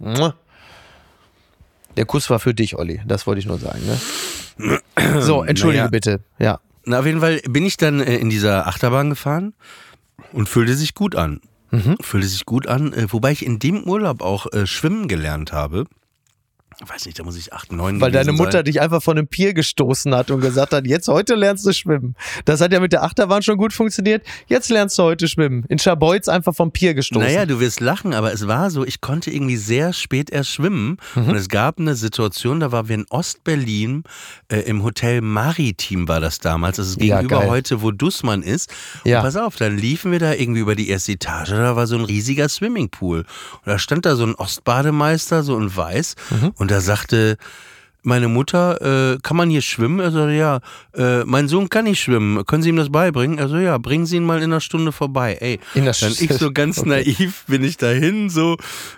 Der Kuss war für dich, Olli. Das wollte ich nur sagen. Ne? So, entschuldige Naja. bitte. Ja. Na, auf jeden Fall bin ich dann äh, in dieser Achterbahn gefahren und fühlte sich gut an. Mhm. Fühlte sich gut an, äh, wobei ich in dem Urlaub auch äh, schwimmen gelernt habe. Weiß nicht, da muss ich acht, neun Weil deine Mutter sein. dich einfach von einem Pier gestoßen hat und gesagt hat, jetzt heute lernst du schwimmen. Das hat ja mit der Achterbahn schon gut funktioniert. Jetzt lernst du heute schwimmen. In Schabeutz einfach vom Pier gestoßen. Naja, du wirst lachen, aber es war so, ich konnte irgendwie sehr spät erst schwimmen. Mhm. Und es gab eine Situation, da waren wir in Ostberlin äh, im Hotel Maritim war das damals. Das ist Ja, gegenüber geil. heute, wo Dussmann ist. Und Ja. pass auf, dann liefen wir da irgendwie über die erste Etage, da war so ein riesiger Swimmingpool. Und da stand da so ein Ostbademeister, so in weiß. Mhm. Und da sagte meine Mutter, äh, kann man hier schwimmen? Er sagte, ja, äh, mein Sohn kann nicht schwimmen. Können Sie ihm das beibringen? Also ja, bringen Sie ihn mal in einer Stunde vorbei. Ey, In einer dann ich so ganz Okay. naiv bin ich dahin so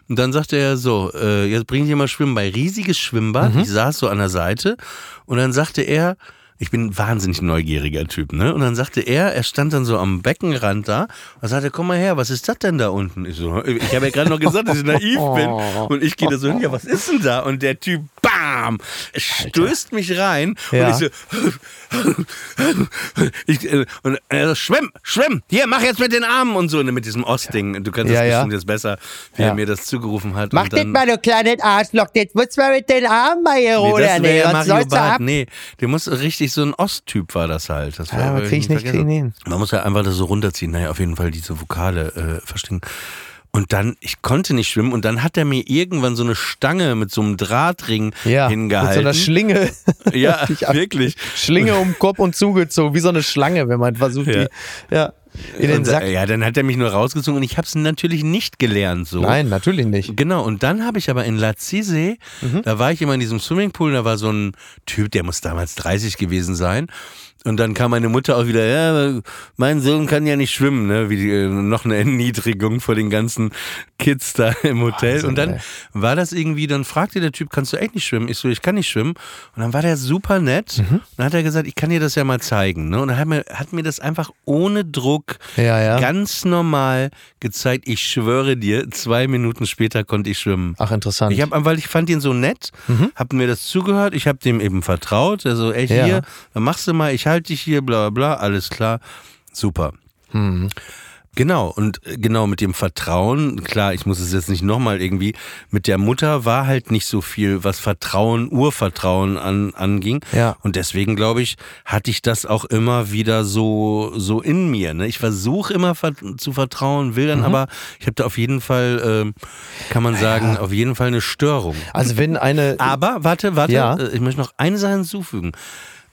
und dann sagte er so, äh, jetzt bring ich mal schwimmen bei riesiges Schwimmbad. Mhm. Ich saß so an der Seite und dann sagte er, ich bin ein wahnsinnig neugieriger Typ, ne? Und dann sagte er, er stand dann so am Beckenrand da und sagte, komm mal her, was ist das denn da unten? Ich so, ich habe ja gerade noch gesagt, dass ich naiv bin und ich gehe da so hin, ja, was ist denn da? Und der Typ, bam, stößt mich rein Ja. und ich so, ich, äh, und er so, schwimm, schwimm, hier, mach jetzt mit den Armen und so, ne, mit diesem Ostding. Du kannst Ja, das ja. bestimmt jetzt besser, wie er mir das zugerufen hat. Mach das mal, du kleines Arschloch. Das muss mal mit den Armen mal hier Nee, oder nee, ja Mario? Barth. Nee, der muss richtig so ein Osttyp war das halt. Das war, Ja, aber krieg ich nicht, vergessen. krieg ich nicht Man muss ja einfach das so runterziehen. Naja, auf jeden Fall diese Vokale äh, verstehen. Und dann, ich konnte nicht schwimmen und dann hat er mir irgendwann so eine Stange mit so einem Drahtring ja, mit hingehalten. so einer Schlinge. ja, wirklich. Schlinge um Kopf und zugezogen, wie so eine Schlange, wenn man versucht, Ja. die ja, in den Und, Sack. äh, Ja, dann hat er mich nur rausgezogen und ich habe es natürlich nicht gelernt so. Nein, natürlich nicht. Genau, und dann habe ich aber in Lazise, Mhm. da war ich immer in diesem Swimmingpool, da war so ein Typ, der muss damals 30 gewesen sein. Und dann kam meine Mutter auch wieder, ja, mein Sohn kann ja nicht schwimmen, ne? Wie die, äh, noch eine Erniedrigung vor den ganzen Kids da im Hotel. Wahnsinn, und dann ey. war das irgendwie, dann fragte der Typ, kannst du echt nicht schwimmen? Ich so, ich kann nicht schwimmen. Und dann war der super nett. Mhm. Dann hat er gesagt, ich kann dir das ja mal zeigen. Ne? Und dann hat mir, hat mir das einfach ohne Druck Ja, ja. ganz normal gezeigt. Ich schwöre dir, zwei Minuten später konnte ich schwimmen. Ach, interessant. Ich hab, weil ich fand ihn so nett, hab mir das zugehört, ich habe dem eben vertraut. Also, ey, Ja. hier, dann machst du mal, ich halte dich hier, bla bla bla, alles klar. Super. Mhm. Genau, und äh, genau mit dem Vertrauen, klar, ich muss es jetzt nicht nochmal irgendwie, mit der Mutter war halt nicht so viel, was Vertrauen, Urvertrauen an, anging. Ja. Und deswegen, glaube ich, hatte ich das auch immer wieder so, so in mir. Ne? Ich versuche immer ver zu vertrauen, will Mhm. dann aber, ich habe da auf jeden Fall, ähm, kann man sagen, auf jeden Fall eine Störung. also wenn eine Aber, warte, warte, Ja. äh, ich möchte noch eine Sache hinzufügen.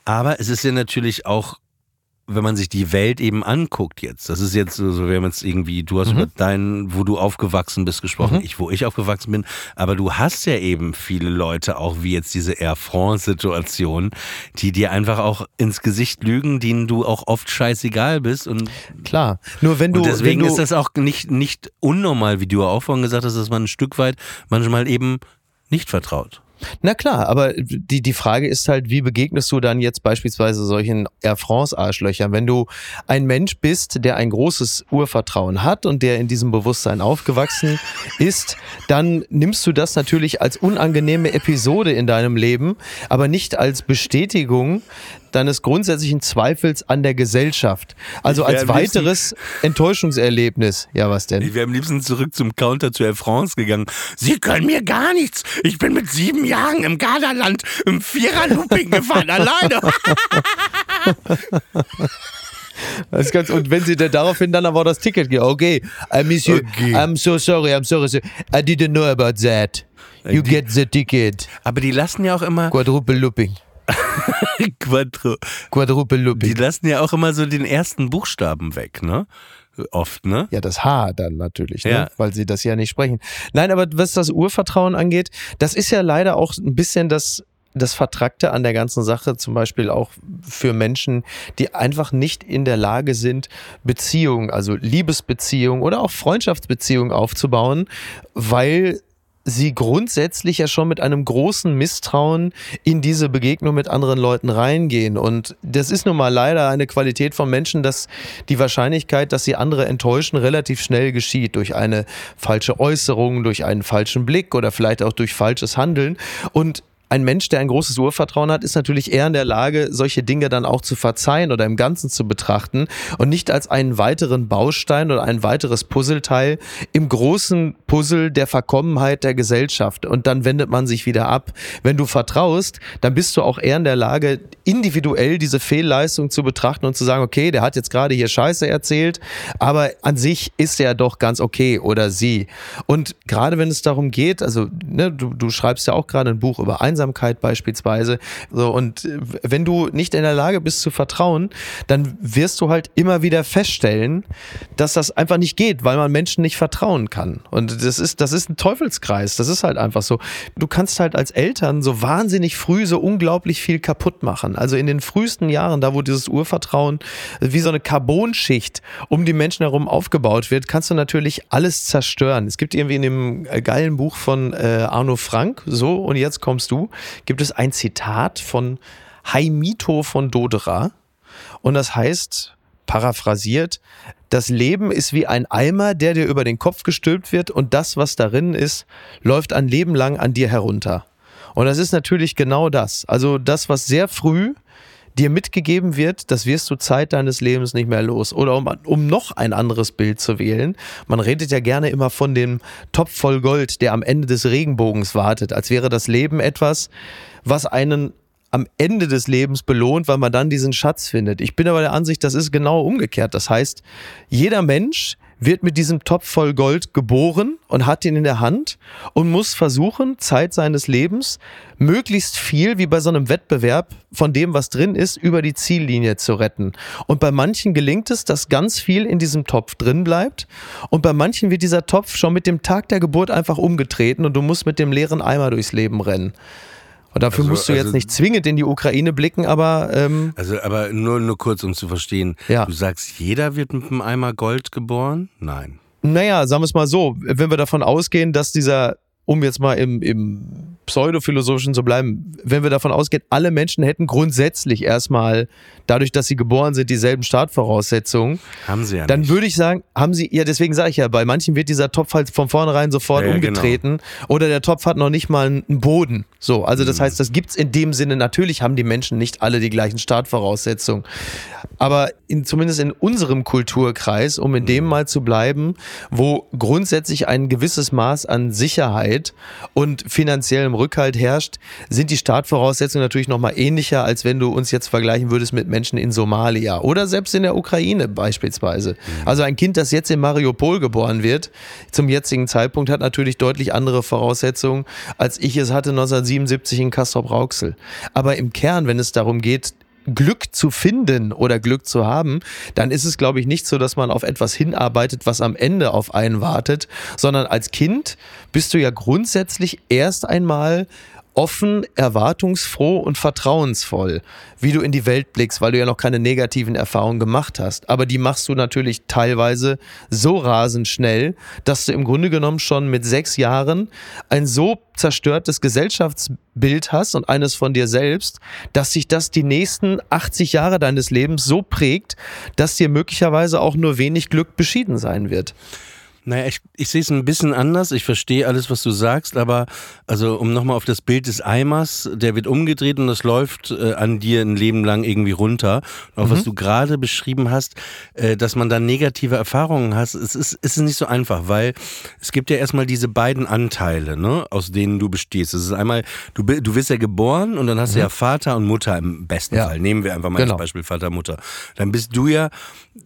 Aber es ist ja natürlich auch wenn man sich die Welt eben anguckt jetzt, das ist jetzt so, wir haben jetzt irgendwie, du hast über dein, wo du aufgewachsen bist gesprochen, ich, wo ich aufgewachsen bin, aber du hast ja eben viele Leute, auch wie jetzt diese Air France-Situation, die dir einfach auch ins Gesicht lügen, denen du auch oft scheißegal bist und, Klar. Nur wenn du, deswegen wenn du ist das auch nicht, nicht unnormal, wie du auch vorhin gesagt hast, dass man ein Stück weit manchmal eben nicht vertraut. Na klar, aber die, die Frage ist halt, wie begegnest du dann jetzt beispielsweise solchen Air France-Arschlöchern? Wenn du ein Mensch bist, der ein großes Urvertrauen hat und der in diesem Bewusstsein aufgewachsen ist, dann nimmst du das natürlich als unangenehme Episode in deinem Leben, aber nicht als Bestätigung deines grundsätzlichen Zweifels an der Gesellschaft. Also als weiteres Enttäuschungserlebnis. Ja, was denn? Ich wäre am liebsten zurück zum Counter zu Air France gegangen. Sie können mir gar nichts. Ich bin mit sieben Jahren im Gardaland im Vierer-Looping gefahren, alleine. Ganz, und wenn sie dann daraufhin dann aber das Ticket geben, okay, uh, Monsieur, Okay. I'm so sorry, I'm sorry, sir. I didn't know about that. You Die- get the ticket. Aber die lassen ja auch immer Quadruple Looping. Quadro. Quadruple Die lassen ja auch immer so den ersten Buchstaben weg, ne? Oft, ne? Ja, das H dann natürlich, ne? Ja. weil sie das ja nicht sprechen. Nein, aber was das Urvertrauen angeht, das ist ja leider auch ein bisschen das, das Vertrackte an der ganzen Sache, zum Beispiel auch für Menschen, die einfach nicht in der Lage sind, Beziehungen, also Liebesbeziehungen oder auch Freundschaftsbeziehungen aufzubauen, weil sie grundsätzlich ja schon mit einem großen Misstrauen in diese Begegnung mit anderen Leuten reingehen. Und das ist nun mal leider eine Qualität von Menschen, dass die Wahrscheinlichkeit, dass sie andere enttäuschen, relativ schnell geschieht durch eine falsche Äußerung, durch einen falschen Blick oder vielleicht auch durch falsches Handeln. Und ein Mensch, der ein großes Urvertrauen hat, ist natürlich eher in der Lage, solche Dinge dann auch zu verzeihen oder im Ganzen zu betrachten und nicht als einen weiteren Baustein oder ein weiteres Puzzleteil im großen Puzzle der Verkommenheit der Gesellschaft. Und dann wendet man sich wieder ab. Wenn du vertraust, dann bist du auch eher in der Lage, individuell diese Fehlleistung zu betrachten und zu sagen, okay, der hat jetzt gerade hier Scheiße erzählt, aber an sich ist er doch ganz okay oder sie. Und gerade wenn es darum geht, also ne, du, du schreibst ja auch gerade ein Buch über Einsamkeit beispielsweise, so und äh, wenn du nicht in der Lage bist zu vertrauen, dann wirst du halt immer wieder feststellen, dass das einfach nicht geht, weil man Menschen nicht vertrauen kann. Und das ist, das ist ein Teufelskreis. Das ist halt einfach so. Du kannst halt als Eltern so wahnsinnig früh so unglaublich viel kaputt machen. Also in den frühesten Jahren, da wo dieses Urvertrauen wie so eine Carbonschicht um die Menschen herum aufgebaut wird, kannst du natürlich alles zerstören. Es gibt irgendwie in dem äh, geilen Buch von äh, Arno Frank, so und jetzt kommst du, gibt es ein Zitat von Haimito von Dodera. Und das heißt, paraphrasiert, das Leben ist wie ein Eimer, der dir über den Kopf gestülpt wird und das, was darin ist, läuft ein Leben lang an dir herunter. Und das ist natürlich genau das. Also das, was sehr früh dir mitgegeben wird, das wirst du Zeit deines Lebens nicht mehr los. Oder um, um noch ein anderes Bild zu wählen, man redet ja gerne immer von dem Topf voll Gold, der am Ende des Regenbogens wartet, als wäre das Leben etwas, was einen am Ende des Lebens belohnt, weil man dann diesen Schatz findet. Ich bin aber der Ansicht, das ist genau umgekehrt. Das heißt, jeder Mensch wird mit diesem Topf voll Gold geboren und hat ihn in der Hand und muss versuchen, Zeit seines Lebens möglichst viel, wie bei so einem Wettbewerb, von dem, was drin ist, über die Ziellinie zu retten. Und bei manchen gelingt es, dass ganz viel in diesem Topf drin bleibt. Und bei manchen wird dieser Topf schon mit dem Tag der Geburt einfach umgetreten und du musst mit dem leeren Eimer durchs Leben rennen. Und dafür Also- musst du jetzt also- nicht zwingend in die Ukraine blicken, aber ähm, Also, aber nur, nur kurz, um zu verstehen. Ja. Du sagst, jeder wird mit einem Eimer Gold geboren? Nein. naja, sagen wir es mal so, wenn wir davon ausgehen, dass dieser, um jetzt mal im, im Pseudophilosophischen zu bleiben, wenn wir davon ausgehen, alle Menschen hätten grundsätzlich erstmal, dadurch, dass sie geboren sind, dieselben Startvoraussetzungen, Haben sie ja dann nicht. würde ich sagen, haben sie, ja, deswegen sage ich ja, bei manchen wird dieser Topf halt von vornherein sofort Ja, ja, umgetreten oder der Topf hat noch nicht mal einen Boden. So, also Mhm. das heißt, das gibt's in dem Sinne, natürlich haben die Menschen nicht alle die gleichen Startvoraussetzungen. Aber in, zumindest in unserem Kulturkreis, um in dem Mhm. mal zu bleiben, wo grundsätzlich ein gewisses Maß an Sicherheit und finanziellem Rückhalt herrscht, sind die Startvoraussetzungen natürlich nochmal ähnlicher, als wenn du uns jetzt vergleichen würdest mit Menschen in Somalia oder selbst in der Ukraine beispielsweise. Also ein Kind, das jetzt in Mariupol geboren wird, zum jetzigen Zeitpunkt hat natürlich deutlich andere Voraussetzungen, als ich es hatte 1977 in Castrop-Rauxel. Aber im Kern, wenn es darum geht, Glück zu finden oder Glück zu haben, dann ist es, glaube ich, nicht so, dass man auf etwas hinarbeitet, was am Ende auf einen wartet, sondern als Kind bist du ja grundsätzlich erst einmal offen, erwartungsfroh und vertrauensvoll, wie du in die Welt blickst, weil du ja noch keine negativen Erfahrungen gemacht hast. Aber die machst du natürlich teilweise so rasend schnell, dass du im Grunde genommen schon mit sechs Jahren ein so zerstörtes Gesellschaftsbild hast und eines von dir selbst, dass sich das die nächsten 80 Jahre deines Lebens so prägt, dass dir möglicherweise auch nur wenig Glück beschieden sein wird. Naja, ich, ich sehe es ein bisschen anders. Ich verstehe alles, was du sagst, aber also um nochmal auf das Bild des Eimers, der wird umgedreht und das läuft äh, an dir ein Leben lang irgendwie runter. Und auch mhm. was du gerade beschrieben hast, äh, dass man da negative Erfahrungen hat, es ist, es ist nicht so einfach, weil es gibt ja erstmal diese beiden Anteile, ne, aus denen du bestehst. Es ist einmal, du, du wirst ja geboren und dann hast mhm. du ja Vater und Mutter im besten ja. Fall. Nehmen wir einfach mal genau. das Beispiel Vater, Mutter. Dann bist du ja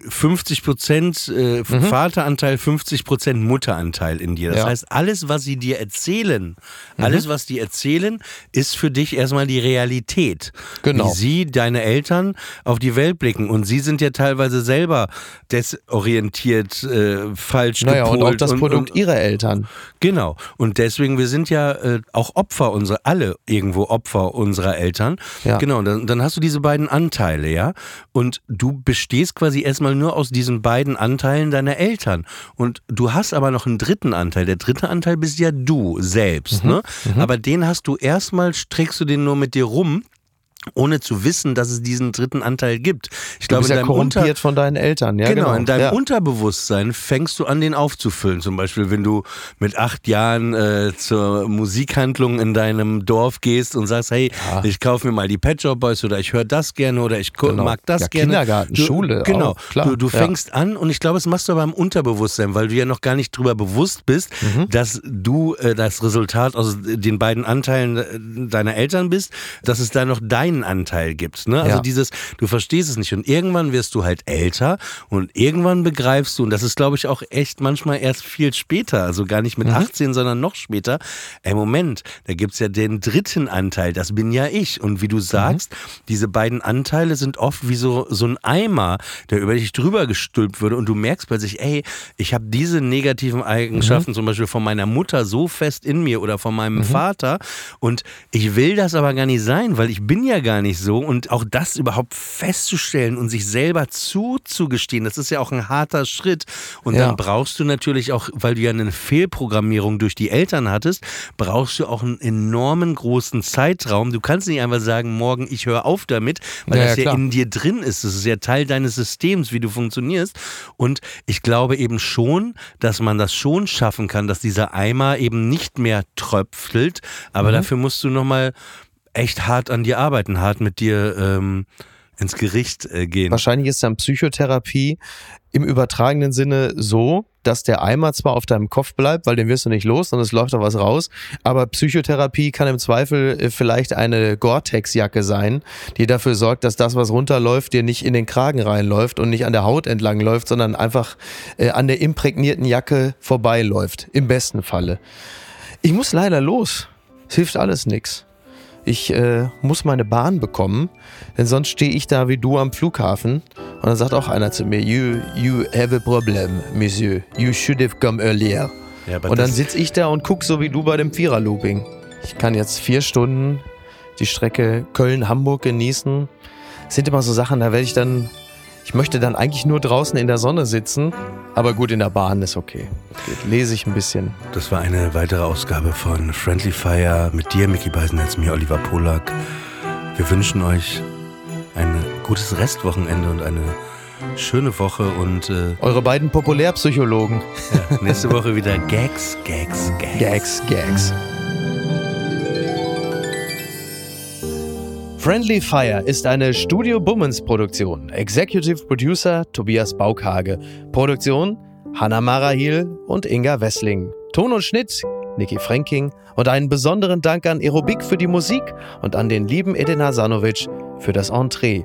50 Prozent äh, mhm. Vateranteil, 50 Prozent Mutteranteil in dir. Das ja. heißt, alles, was sie dir erzählen, mhm. alles, was die erzählen, ist für dich erstmal die Realität. Genau. Wie sie, deine Eltern, auf die Welt blicken. Und sie sind ja teilweise selber desorientiert, äh, falsch naja, gepolt. Und auch das Produkt und, ihrer Eltern. Genau. Und deswegen, wir sind ja äh, auch Opfer, unsere, alle irgendwo Opfer unserer Eltern. Ja. Genau. Dann, dann hast du diese beiden Anteile, ja. Und du bestehst quasi erstmal nur aus diesen beiden Anteilen deiner Eltern. Und Du hast aber noch einen dritten Anteil. Der dritte Anteil bist ja du selbst. Mhm. Ne? Mhm. Aber den hast du erstmal, trägst du den nur mit dir rum ohne zu wissen, dass es diesen dritten Anteil gibt. Ich du glaube, bist ja korrumpiert Unter von deinen Eltern. Ja, genau, genau. in deinem ja. Unterbewusstsein fängst du an, den aufzufüllen. Zum Beispiel, wenn du mit acht Jahren äh, zur Musikhandlung in deinem Dorf gehst und sagst, hey, ja. ich kaufe mir mal die Pet Shop Boys oder ich höre das gerne oder ich genau. mag das ja, gerne. Kindergarten, du, Schule. Genau. Auch, klar. Du, du fängst an und ich glaube, das machst du aber im Unterbewusstsein, weil du ja noch gar nicht drüber bewusst bist, mhm. dass du äh, das Resultat aus den beiden Anteilen äh, deiner Eltern bist, dass es da noch deinen Anteil gibt gibt. Ne? Also ja. dieses, du verstehst es nicht. Und irgendwann wirst du halt älter und irgendwann begreifst du, und das ist, glaube ich, auch echt manchmal erst viel später, also gar nicht mit mhm. 18, sondern noch später, ey, Moment, da gibt es ja den dritten Anteil, das bin ja ich. Und wie du sagst, mhm. diese beiden Anteile sind oft wie so, so ein Eimer, der über dich drüber gestülpt würde und du merkst plötzlich, ey, ich habe diese negativen Eigenschaften mhm. zum Beispiel von meiner Mutter so fest in mir oder von meinem mhm. Vater und ich will das aber gar nicht sein, weil ich bin ja gar nicht so und und auch das überhaupt festzustellen und sich selber zuzugestehen, das ist ja auch ein harter Schritt. Und ja. dann brauchst du natürlich auch, weil du ja eine Fehlprogrammierung durch die Eltern hattest, brauchst du auch einen enormen großen Zeitraum. Du kannst nicht einfach sagen, morgen ich höre auf damit, weil ja, das ja, ja in dir drin ist. Das ist ja Teil deines Systems, wie du funktionierst. Und ich glaube eben schon, dass man das schon schaffen kann, dass dieser Eimer eben nicht mehr tröpfelt. Aber mhm. dafür musst du nochmal echt hart an dir arbeiten, hart mit dir ähm, ins Gericht äh, gehen. Wahrscheinlich ist dann Psychotherapie im übertragenen Sinne so, dass der Eimer zwar auf deinem Kopf bleibt, weil den wirst du nicht los, sondern es läuft auch was raus, aber Psychotherapie kann im Zweifel äh, vielleicht eine Gore-Tex-Jacke sein, die dafür sorgt, dass das, was runterläuft, dir nicht in den Kragen reinläuft und nicht an der Haut entlang läuft, sondern einfach äh, an der imprägnierten Jacke vorbeiläuft, im besten Falle. Ich muss leider los. Es hilft alles nichts ich äh, muss meine Bahn bekommen, denn sonst stehe ich da wie du am Flughafen und dann sagt auch einer zu mir, you, you have a problem, Monsieur, you should have come earlier. Ja, und dann sitze ich da und gucke so wie du bei dem Vierer-Looping. Ich kann jetzt vier Stunden die Strecke Köln-Hamburg genießen. Das sind immer so Sachen, da werde ich dann ich möchte dann eigentlich nur draußen in der Sonne sitzen, aber gut, in der Bahn ist okay. Lese ich ein bisschen. Das war eine weitere Ausgabe von Friendly Fire mit dir, Mickey Beisenherz, mir, Oliver Polak. Wir wünschen euch ein gutes Restwochenende und eine schöne Woche und äh, eure beiden Populärpsychologen. Ja, nächste Woche wieder Gags, Gags, Gags. Gags, Gags. Friendly Fire ist eine Studio Bummens Produktion. Executive Producer Tobias Baukhage. Produktion Hanna Marahil und Inga Wessling. Ton und Schnitt Niki Franking und einen besonderen Dank an Aerobik für die Musik und an den lieben Edin Hasanovic für das Entree.